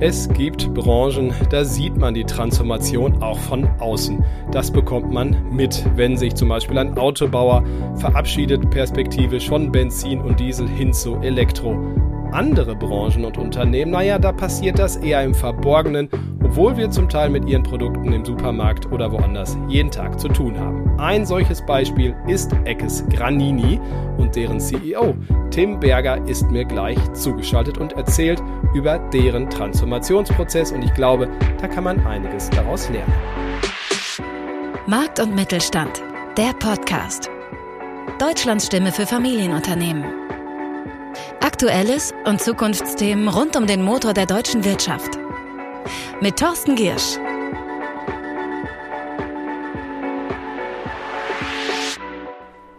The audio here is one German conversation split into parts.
Es gibt Branchen, da sieht man die Transformation auch von außen. Das bekommt man mit, wenn sich zum Beispiel ein Autobauer verabschiedet perspektivisch von Benzin und Diesel hin zu Elektro. Andere Branchen und Unternehmen, naja, da passiert das eher im Verborgenen, obwohl wir zum Teil mit ihren Produkten im Supermarkt oder woanders jeden Tag zu tun haben. Ein solches Beispiel ist Eckes Granini und deren CEO. Tim Berger ist mir gleich zugeschaltet und erzählt über deren Transformationsprozess und ich glaube, da kann man einiges daraus lernen. Markt und Mittelstand, der Podcast. Deutschlands Stimme für Familienunternehmen. Aktuelles und Zukunftsthemen rund um den Motor der deutschen Wirtschaft. Mit Thorsten Giersch.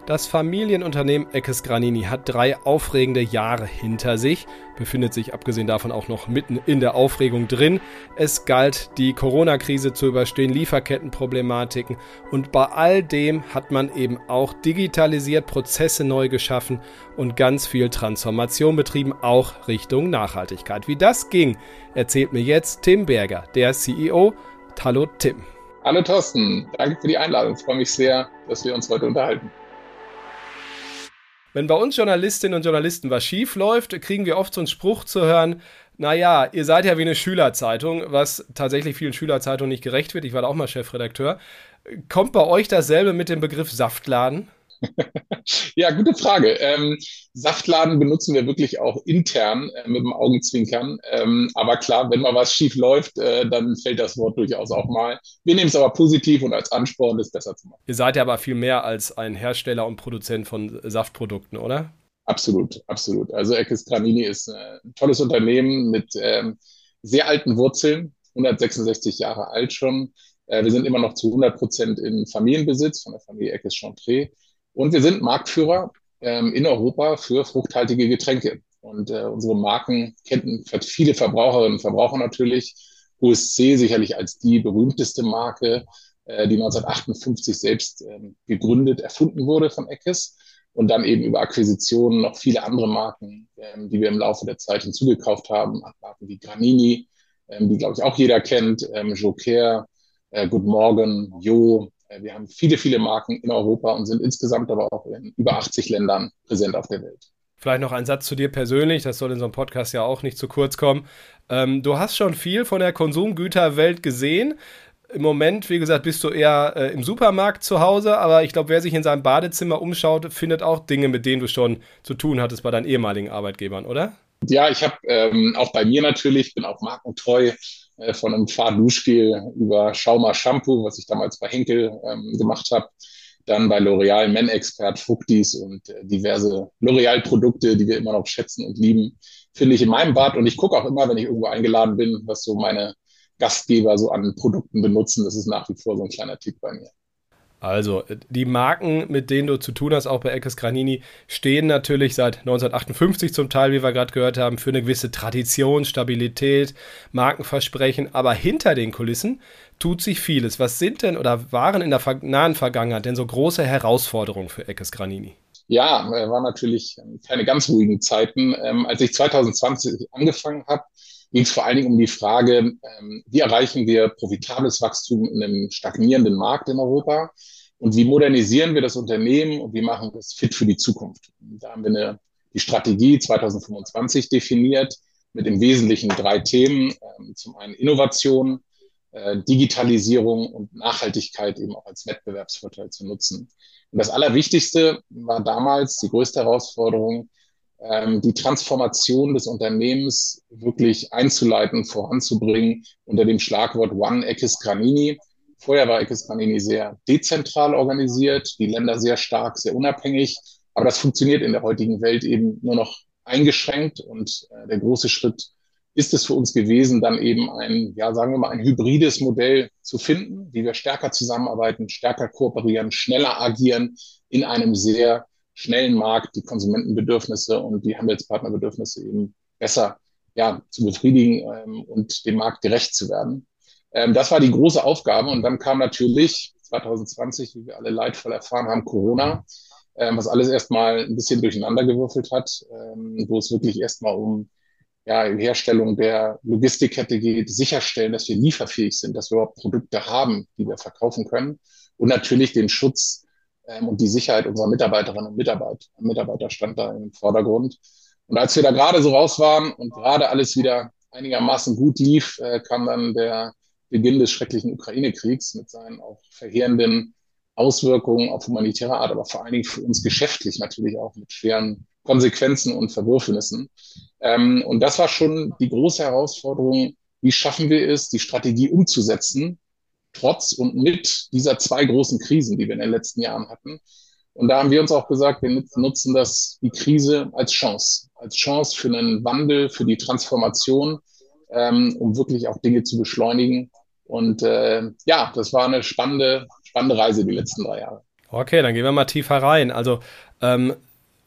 Das Familienunternehmen Eckes Granini hat drei aufregende Jahre hinter sich, befindet sich abgesehen davon auch noch mitten in der Aufregung drin. Es galt, die Corona-Krise zu überstehen, Lieferkettenproblematiken und bei all dem hat man eben auch digitalisiert, Prozesse neu geschaffen und ganz viel Transformation betrieben, auch Richtung Nachhaltigkeit. Wie das ging, erzählt mir jetzt Tim Berger, der CEO. Hallo Tim. Hallo Thorsten, danke für die Einladung. Ich freue mich sehr, dass wir uns heute unterhalten. Wenn bei uns Journalistinnen und Journalisten was schief läuft, kriegen wir oft so einen Spruch zu hören, naja, ihr seid ja wie eine Schülerzeitung, was tatsächlich vielen Schülerzeitungen nicht gerecht wird. Ich war da auch mal Chefredakteur. Kommt bei euch dasselbe mit dem Begriff Saftladen? ja, gute Frage. Ähm, Saftladen benutzen wir wirklich auch intern äh, mit dem Augenzwinkern. Ähm, aber klar, wenn mal was schief läuft, äh, dann fällt das Wort durchaus auch mal. Wir nehmen es aber positiv und als Ansporn, das besser zu machen. Ihr seid ja aber viel mehr als ein Hersteller und Produzent von Saftprodukten, oder? Absolut, absolut. Also Eckes Granini ist äh, ein tolles Unternehmen mit ähm, sehr alten Wurzeln, 166 Jahre alt schon. Äh, wir sind immer noch zu 100 Prozent in Familienbesitz von der Familie Eckes Chantre. Und wir sind Marktführer ähm, in Europa für fruchthaltige Getränke. Und äh, unsere Marken kennen viele Verbraucherinnen und Verbraucher natürlich. USC sicherlich als die berühmteste Marke, äh, die 1958 selbst äh, gegründet, erfunden wurde von Eckes. Und dann eben über Akquisitionen noch viele andere Marken, ähm, die wir im Laufe der Zeit hinzugekauft haben. Marken wie Granini, ähm, die, glaube ich, auch jeder kennt, ähm, Joker, äh, Good Morgen, Jo, wir haben viele, viele Marken in Europa und sind insgesamt aber auch in über 80 Ländern präsent auf der Welt. Vielleicht noch ein Satz zu dir persönlich, das soll in so einem Podcast ja auch nicht zu kurz kommen. Ähm, du hast schon viel von der Konsumgüterwelt gesehen. Im Moment, wie gesagt, bist du eher äh, im Supermarkt zu Hause, aber ich glaube, wer sich in seinem Badezimmer umschaut, findet auch Dinge, mit denen du schon zu tun hattest bei deinen ehemaligen Arbeitgebern, oder? Ja, ich habe ähm, auch bei mir natürlich, bin auch markentreu, äh, von einem Fahrduschgel über Schauma Shampoo, was ich damals bei Henkel ähm, gemacht habe, dann bei L'Oreal Men Expert, Fructis und äh, diverse L'Oreal-Produkte, die wir immer noch schätzen und lieben, finde ich in meinem Bad. Und ich gucke auch immer, wenn ich irgendwo eingeladen bin, was so meine Gastgeber so an Produkten benutzen. Das ist nach wie vor so ein kleiner Tipp bei mir. Also, die Marken, mit denen du zu tun hast, auch bei Eckes Granini, stehen natürlich seit 1958 zum Teil, wie wir gerade gehört haben, für eine gewisse Tradition, Stabilität, Markenversprechen. Aber hinter den Kulissen tut sich vieles. Was sind denn oder waren in der nahen Vergangenheit denn so große Herausforderungen für Eckes Granini? Ja, äh, war natürlich keine ganz ruhigen Zeiten. Ähm, als ich 2020 angefangen habe, ging es vor allen Dingen um die Frage, ähm, wie erreichen wir profitables Wachstum in einem stagnierenden Markt in Europa und wie modernisieren wir das Unternehmen und wie machen wir es fit für die Zukunft. Da haben wir eine, die Strategie 2025 definiert mit im Wesentlichen drei Themen. Ähm, zum einen Innovation, äh, Digitalisierung und Nachhaltigkeit eben auch als Wettbewerbsvorteil zu nutzen. Und das Allerwichtigste war damals die größte Herausforderung, ähm, die Transformation des Unternehmens wirklich einzuleiten, voranzubringen unter dem Schlagwort One Eckes Granini. Vorher war Eckes Granini sehr dezentral organisiert, die Länder sehr stark, sehr unabhängig. Aber das funktioniert in der heutigen Welt eben nur noch eingeschränkt. Und äh, der große Schritt ist es für uns gewesen, dann eben ein, ja, sagen wir mal, ein hybrides Modell zu finden, wie wir stärker zusammenarbeiten, stärker kooperieren, schneller agieren in einem sehr schnellen Markt die Konsumentenbedürfnisse und die Handelspartnerbedürfnisse eben besser ja, zu befriedigen ähm, und dem Markt gerecht zu werden. Ähm, das war die große Aufgabe. Und dann kam natürlich 2020, wie wir alle leidvoll erfahren haben, Corona, ähm, was alles erstmal ein bisschen durcheinander gewürfelt hat, ähm, wo es wirklich erstmal um ja, Herstellung der Logistikkette geht, sicherstellen, dass wir lieferfähig sind, dass wir überhaupt Produkte haben, die wir verkaufen können und natürlich den Schutz ähm, und die Sicherheit unserer Mitarbeiterinnen und Mitarbeiter, Mitarbeiter stand da im Vordergrund. Und als wir da gerade so raus waren und gerade alles wieder einigermaßen gut lief, äh, kam dann der Beginn des schrecklichen Ukraine-Kriegs mit seinen auch verheerenden Auswirkungen auf humanitäre Art, aber vor allen Dingen für uns geschäftlich natürlich auch mit schweren Konsequenzen und Verwürfnissen. Ähm, und das war schon die große Herausforderung, wie schaffen wir es, die Strategie umzusetzen, trotz und mit dieser zwei großen Krisen, die wir in den letzten Jahren hatten. Und da haben wir uns auch gesagt, wir nutzen das, die Krise als Chance, als Chance für einen Wandel, für die Transformation, ähm, um wirklich auch Dinge zu beschleunigen. Und äh, ja, das war eine spannende, spannende Reise die letzten drei Jahre. Okay, dann gehen wir mal tiefer rein. Also ähm,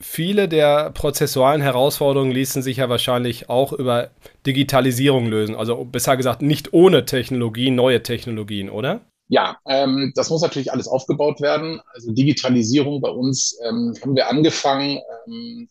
viele der prozessualen Herausforderungen ließen sich ja wahrscheinlich auch über Digitalisierung lösen. Also besser gesagt, nicht ohne Technologie, neue Technologien, oder? Ja, ähm, das muss natürlich alles aufgebaut werden. Also Digitalisierung bei uns ähm, haben wir angefangen, ähm,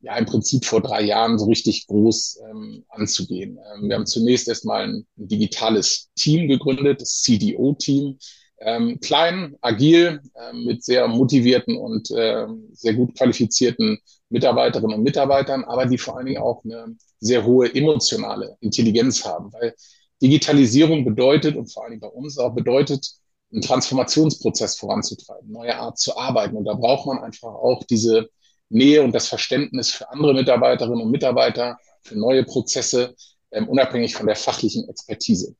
ja im Prinzip vor drei Jahren so richtig groß ähm, anzugehen. Ähm, wir haben zunächst erstmal ein, ein digitales Team gegründet, das CDO-Team. Ähm, klein, agil, ähm, mit sehr motivierten und ähm, sehr gut qualifizierten Mitarbeiterinnen und Mitarbeitern, aber die vor allen Dingen auch eine sehr hohe emotionale Intelligenz haben, weil Digitalisierung bedeutet und vor allen Dingen bei uns auch bedeutet, einen Transformationsprozess voranzutreiben, neue Art zu arbeiten. Und da braucht man einfach auch diese Nähe und das Verständnis für andere Mitarbeiterinnen und Mitarbeiter, für neue Prozesse, ähm, unabhängig von der fachlichen Expertise.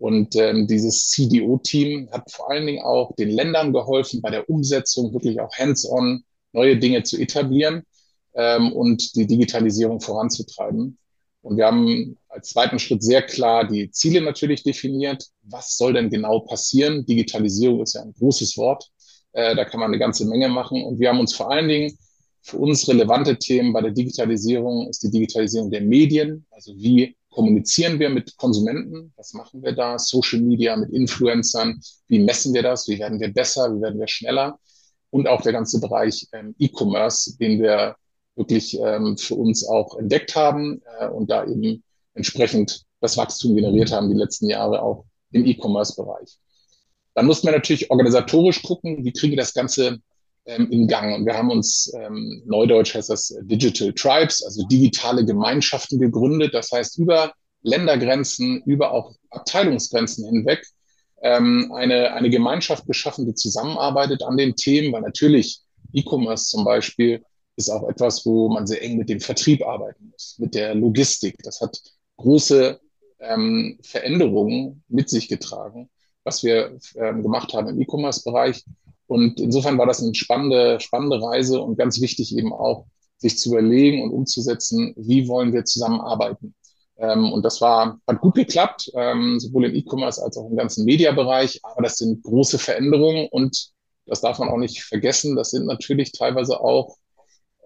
Und ähm, dieses CDO-Team hat vor allen Dingen auch den Ländern geholfen, bei der Umsetzung wirklich auch hands-on neue Dinge zu etablieren ähm, und die Digitalisierung voranzutreiben. Und wir haben als zweiten Schritt sehr klar die Ziele natürlich definiert. Was soll denn genau passieren? Digitalisierung ist ja ein großes Wort. Äh, da kann man eine ganze Menge machen. Und wir haben uns vor allen Dingen für uns relevante Themen bei der Digitalisierung ist die Digitalisierung der Medien. Also wie kommunizieren wir mit Konsumenten? Was machen wir da? Social Media mit Influencern? Wie messen wir das? Wie werden wir besser? Wie werden wir schneller? Und auch der ganze Bereich ähm, E-Commerce, den wir wirklich ähm, für uns auch entdeckt haben äh, und da eben entsprechend das Wachstum generiert haben die letzten Jahre auch im E-Commerce-Bereich. Dann mussten wir natürlich organisatorisch gucken, wie kriegen wir das Ganze ähm, in Gang. Und wir haben uns, ähm, neudeutsch heißt das Digital Tribes, also digitale Gemeinschaften gegründet. Das heißt, über Ländergrenzen, über auch Abteilungsgrenzen hinweg ähm, eine, eine Gemeinschaft geschaffen, die zusammenarbeitet an den Themen, weil natürlich E-Commerce zum Beispiel ist auch etwas, wo man sehr eng mit dem Vertrieb arbeiten muss, mit der Logistik. Das hat große ähm, Veränderungen mit sich getragen, was wir ähm, gemacht haben im E-Commerce-Bereich. Und insofern war das eine spannende, spannende Reise und ganz wichtig eben auch, sich zu überlegen und umzusetzen, wie wollen wir zusammenarbeiten. Ähm, und das war, hat gut geklappt, ähm, sowohl im E-Commerce als auch im ganzen Mediabereich. Aber das sind große Veränderungen und das darf man auch nicht vergessen. Das sind natürlich teilweise auch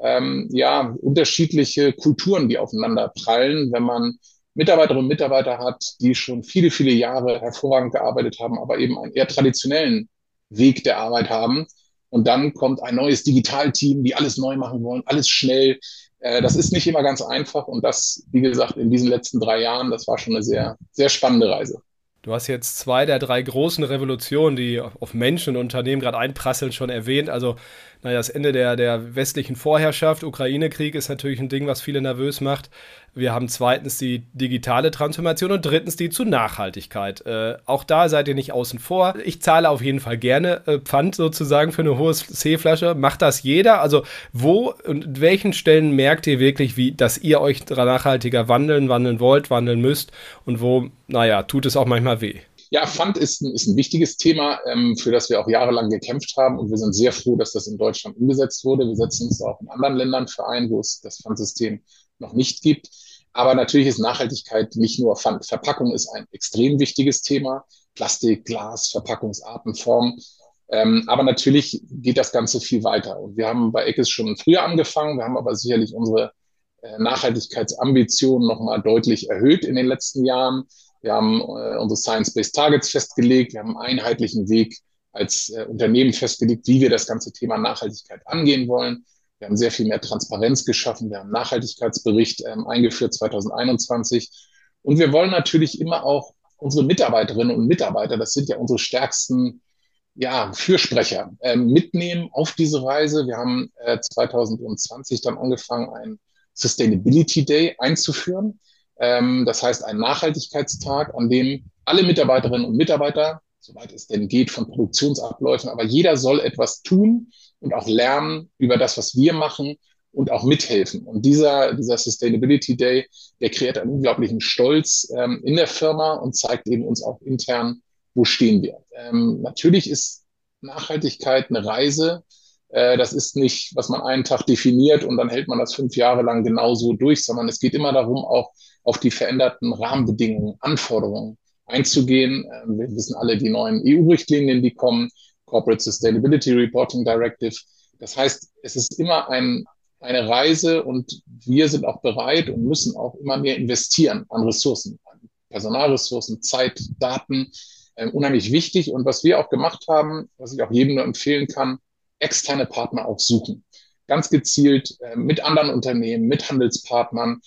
ähm, ja, unterschiedliche Kulturen, die aufeinander prallen, wenn man Mitarbeiterinnen und Mitarbeiter hat, die schon viele, viele Jahre hervorragend gearbeitet haben, aber eben einen eher traditionellen Weg der Arbeit haben. Und dann kommt ein neues Digitalteam, die alles neu machen wollen, alles schnell. Äh, das ist nicht immer ganz einfach. Und das, wie gesagt, in diesen letzten drei Jahren, das war schon eine sehr, sehr spannende Reise. Du hast jetzt zwei der drei großen Revolutionen, die auf Menschen und Unternehmen gerade einprasseln, schon erwähnt. Also naja, das Ende der, der westlichen Vorherrschaft, Ukraine-Krieg ist natürlich ein Ding, was viele nervös macht. Wir haben zweitens die digitale Transformation und drittens die zu Nachhaltigkeit. Äh, auch da seid ihr nicht außen vor. Ich zahle auf jeden Fall gerne äh, Pfand sozusagen für eine hohe C-Flasche. Macht das jeder? Also wo und welchen Stellen merkt ihr wirklich, wie, dass ihr euch nachhaltiger wandeln, wandeln wollt, wandeln müsst und wo, naja, tut es auch manchmal weh? Ja, Fund ist ein, ist ein wichtiges Thema, ähm, für das wir auch jahrelang gekämpft haben und wir sind sehr froh, dass das in Deutschland umgesetzt wurde. Wir setzen uns auch in anderen Ländern für ein, wo es das Pfandsystem noch nicht gibt. Aber natürlich ist Nachhaltigkeit nicht nur Pfand. Verpackung ist ein extrem wichtiges Thema. Plastik, Glas, Verpackungsarten, Form. Ähm, aber natürlich geht das Ganze viel weiter. Und wir haben bei ECKES schon früher angefangen. Wir haben aber sicherlich unsere äh, Nachhaltigkeitsambitionen nochmal deutlich erhöht in den letzten Jahren. Wir haben äh, unsere Science-Based Targets festgelegt. Wir haben einen einheitlichen Weg als äh, Unternehmen festgelegt, wie wir das ganze Thema Nachhaltigkeit angehen wollen. Wir haben sehr viel mehr Transparenz geschaffen. Wir haben einen Nachhaltigkeitsbericht ähm, eingeführt 2021. Und wir wollen natürlich immer auch unsere Mitarbeiterinnen und Mitarbeiter, das sind ja unsere stärksten ja, Fürsprecher, ähm, mitnehmen auf diese Reise. Wir haben äh, 2020 dann angefangen, einen Sustainability Day einzuführen. Ähm, das heißt, ein Nachhaltigkeitstag, an dem alle Mitarbeiterinnen und Mitarbeiter, soweit es denn geht, von Produktionsabläufen, aber jeder soll etwas tun und auch lernen über das, was wir machen und auch mithelfen. Und dieser, dieser Sustainability Day, der kreiert einen unglaublichen Stolz ähm, in der Firma und zeigt eben uns auch intern, wo stehen wir. Ähm, natürlich ist Nachhaltigkeit eine Reise. Äh, das ist nicht, was man einen Tag definiert und dann hält man das fünf Jahre lang genauso durch, sondern es geht immer darum, auch auf die veränderten Rahmenbedingungen, Anforderungen einzugehen. Äh, wir wissen alle die neuen EU-Richtlinien, die kommen, Corporate Sustainability Reporting Directive. Das heißt, es ist immer ein, eine Reise und wir sind auch bereit und müssen auch immer mehr investieren an Ressourcen, an Personalressourcen, Zeit, Daten, äh, unheimlich wichtig. Und was wir auch gemacht haben, was ich auch jedem nur empfehlen kann, externe Partner aufsuchen. Ganz gezielt äh, mit anderen Unternehmen, mit Handelspartnern,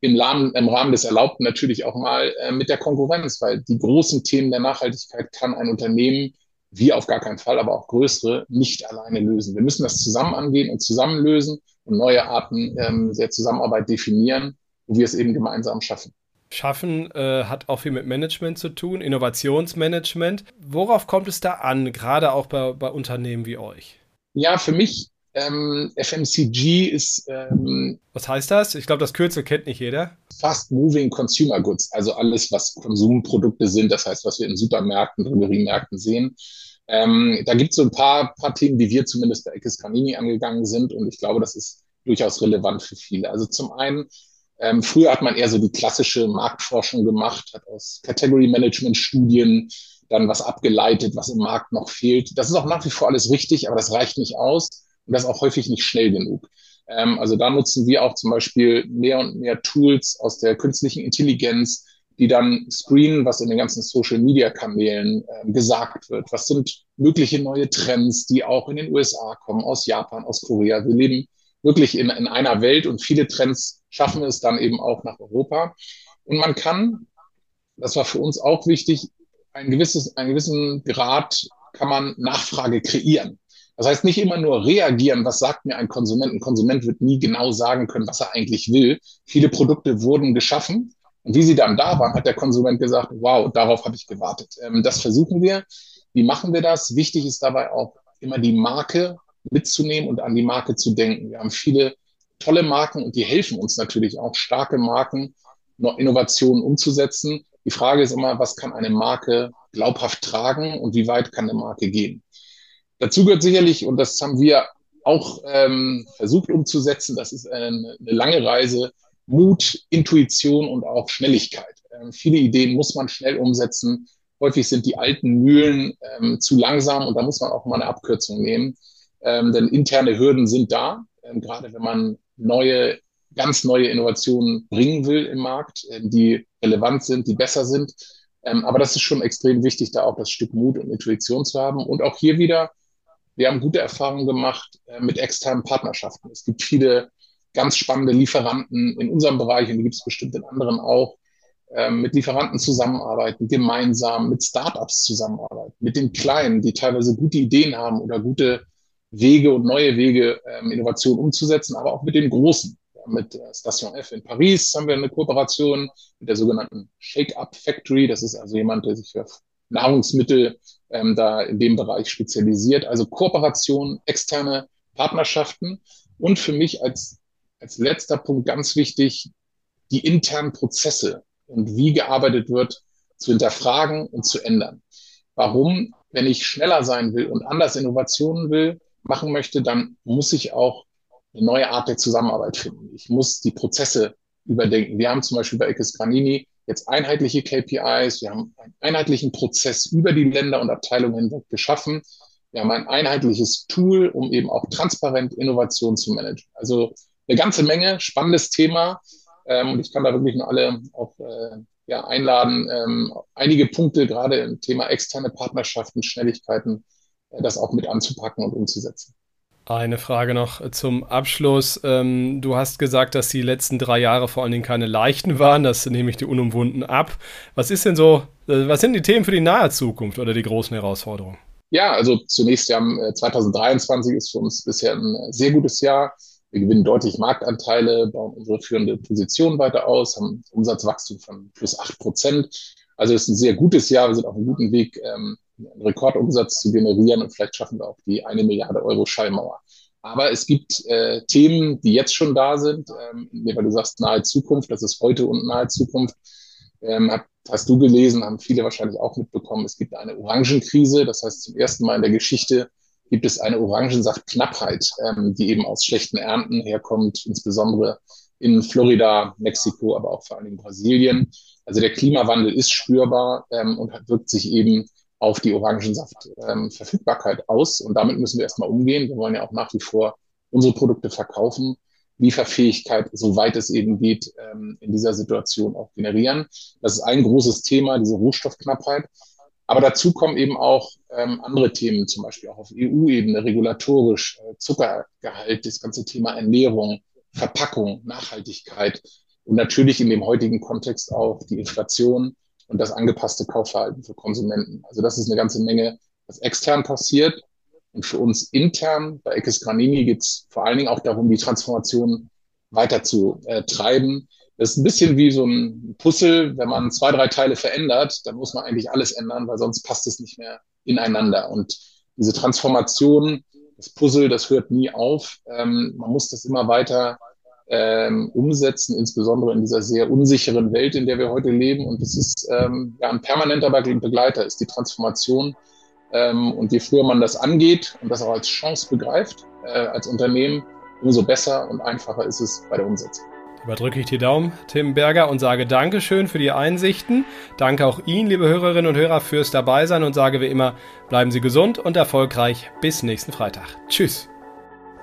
im Rahmen, im Rahmen des Erlaubten natürlich auch mal äh, mit der Konkurrenz, weil die großen Themen der Nachhaltigkeit kann ein Unternehmen, wir auf gar keinen Fall, aber auch größere, nicht alleine lösen. Wir müssen das zusammen angehen und zusammen lösen und neue Arten ähm, der Zusammenarbeit definieren, wo wir es eben gemeinsam schaffen. Schaffen äh, hat auch viel mit Management zu tun, Innovationsmanagement. Worauf kommt es da an, gerade auch bei, bei Unternehmen wie euch? Ja, für mich ähm, FMCG ist. Ähm, was heißt das? Ich glaube, das Kürzel kennt nicht jeder. Fast Moving Consumer Goods, also alles, was Konsumprodukte sind, das heißt, was wir in Supermärkten, Drogeriemärkten sehen. Ähm, da gibt es so ein paar, paar Themen, die wir zumindest bei Eckes Canini angegangen sind und ich glaube, das ist durchaus relevant für viele. Also zum einen ähm, früher hat man eher so die klassische Marktforschung gemacht, hat aus Category Management Studien dann was abgeleitet, was im Markt noch fehlt. Das ist auch nach wie vor alles richtig, aber das reicht nicht aus und das auch häufig nicht schnell genug. Ähm, also da nutzen wir auch zum Beispiel mehr und mehr Tools aus der künstlichen Intelligenz, die dann screenen, was in den ganzen Social-Media-Kanälen äh, gesagt wird. Was sind mögliche neue Trends, die auch in den USA kommen, aus Japan, aus Korea. Wir leben wirklich in, in einer Welt und viele Trends schaffen es dann eben auch nach Europa. Und man kann, das war für uns auch wichtig, ein gewisses, einen gewissen Grad kann man Nachfrage kreieren. Das heißt nicht immer nur reagieren, was sagt mir ein Konsument. Ein Konsument wird nie genau sagen können, was er eigentlich will. Viele Produkte wurden geschaffen und wie sie dann da waren, hat der Konsument gesagt, wow, darauf habe ich gewartet. Ähm, das versuchen wir. Wie machen wir das? Wichtig ist dabei auch immer die Marke mitzunehmen und an die Marke zu denken. Wir haben viele tolle Marken und die helfen uns natürlich auch, starke Marken, Innovationen umzusetzen. Die Frage ist immer, was kann eine Marke glaubhaft tragen und wie weit kann eine Marke gehen? Dazu gehört sicherlich, und das haben wir auch ähm, versucht umzusetzen, das ist eine, eine, lange Reise, Mut, Intuition und auch Schnelligkeit. Ähm, viele Ideen muss man schnell umsetzen. Häufig sind die alten Mühlen ähm, zu langsam und da muss man auch mal eine Abkürzung nehmen ähm, denn interne Hürden sind da, ähm, gerade wenn man neue, ganz neue Innovationen bringen will im Markt, äh, die relevant sind, die besser sind. Ähm, aber das ist schon extrem wichtig, da auch das Stück Mut und Intuition zu haben. Und auch hier wieder, wir haben gute Erfahrungen gemacht äh, mit externen Partnerschaften. Es gibt viele ganz spannende Lieferanten in unserem Bereich und die gibt es bestimmt in anderen auch ähm, mit Lieferanten zusammenarbeiten, gemeinsam mit Startups zusammenarbeiten, mit den Kleinen, die teilweise gute Ideen haben oder gute Wege und neue Wege, ähm, Innovation umzusetzen, aber auch mit den Großen. Mit äh, Station F in Paris haben wir eine Kooperation mit der sogenannten Shake-Up Factory. Das ist also jemand, der sich für Nahrungsmittel ähm, da in dem Bereich spezialisiert. Also Kooperation, externe Partnerschaften und für mich als, als letzter Punkt ganz wichtig, die internen Prozesse und wie gearbeitet wird, zu hinterfragen und zu ändern. Warum? Wenn ich schneller sein will und anders Innovationen will, machen möchte, dann muss ich auch eine neue Art der Zusammenarbeit finden. Ich muss die Prozesse überdenken. Wir haben zum Beispiel bei Ecos Granini jetzt einheitliche KPIs. Wir haben einen einheitlichen Prozess über die Länder und Abteilungen hinweg geschaffen. Wir haben ein einheitliches Tool, um eben auch transparent Innovation zu managen. Also eine ganze Menge, spannendes Thema. Ähm, und ich kann da wirklich nur alle auch äh, ja, einladen, ähm, einige Punkte gerade im Thema externe Partnerschaften, Schnelligkeiten das auch mit anzupacken und umzusetzen. Eine Frage noch zum Abschluss. Ähm, du hast gesagt, dass die letzten drei Jahre vor allen Dingen keine leichten waren. Das nehme ich die unumwunden ab. Was ist denn so, äh, was sind die Themen für die nahe Zukunft oder die großen Herausforderungen? Ja, also zunächst ja 2023 ist für uns bisher ein sehr gutes Jahr. Wir gewinnen deutlich Marktanteile, bauen unsere führende Position weiter aus, haben Umsatzwachstum von plus acht Prozent. Also es ist ein sehr gutes Jahr. Wir sind auf einem guten Weg, ähm, einen Rekordumsatz zu generieren und vielleicht schaffen wir auch die eine Milliarde Euro Schallmauer. Aber es gibt äh, Themen, die jetzt schon da sind, ähm, weil du sagst nahe Zukunft, das ist heute und nahe Zukunft. Ähm, hab, hast du gelesen, haben viele wahrscheinlich auch mitbekommen, es gibt eine Orangenkrise. Das heißt, zum ersten Mal in der Geschichte gibt es eine Orangensaftknappheit, ähm, die eben aus schlechten Ernten herkommt, insbesondere in Florida, Mexiko, aber auch vor allem in Brasilien. Also der Klimawandel ist spürbar ähm, und wirkt sich eben auf die Orangensaftverfügbarkeit ähm, aus. Und damit müssen wir erstmal umgehen. Wir wollen ja auch nach wie vor unsere Produkte verkaufen, Lieferfähigkeit, soweit es eben geht, ähm, in dieser Situation auch generieren. Das ist ein großes Thema, diese Rohstoffknappheit. Aber dazu kommen eben auch ähm, andere Themen, zum Beispiel auch auf EU-Ebene, regulatorisch, äh, Zuckergehalt, das ganze Thema Ernährung, Verpackung, Nachhaltigkeit und natürlich in dem heutigen Kontext auch die Inflation und das angepasste Kaufverhalten für Konsumenten. Also das ist eine ganze Menge, was extern passiert. Und für uns intern bei Eckes Granini geht es vor allen Dingen auch darum, die Transformation weiter zu äh, treiben. Das ist ein bisschen wie so ein Puzzle. Wenn man zwei, drei Teile verändert, dann muss man eigentlich alles ändern, weil sonst passt es nicht mehr ineinander. Und diese Transformation, das Puzzle, das hört nie auf. Ähm, man muss das immer weiter ähm, umsetzen, insbesondere in dieser sehr unsicheren Welt, in der wir heute leben. Und es ist ähm, ja, ein permanenter Begleiter, ist die Transformation. Ähm, und je früher man das angeht und das auch als Chance begreift, äh, als Unternehmen, umso besser und einfacher ist es bei der Umsetzung. Überdrücke ich die Daumen, Tim Berger, und sage Dankeschön für die Einsichten. Danke auch Ihnen, liebe Hörerinnen und Hörer, fürs Dabeisein und sage wie immer, bleiben Sie gesund und erfolgreich. Bis nächsten Freitag. Tschüss.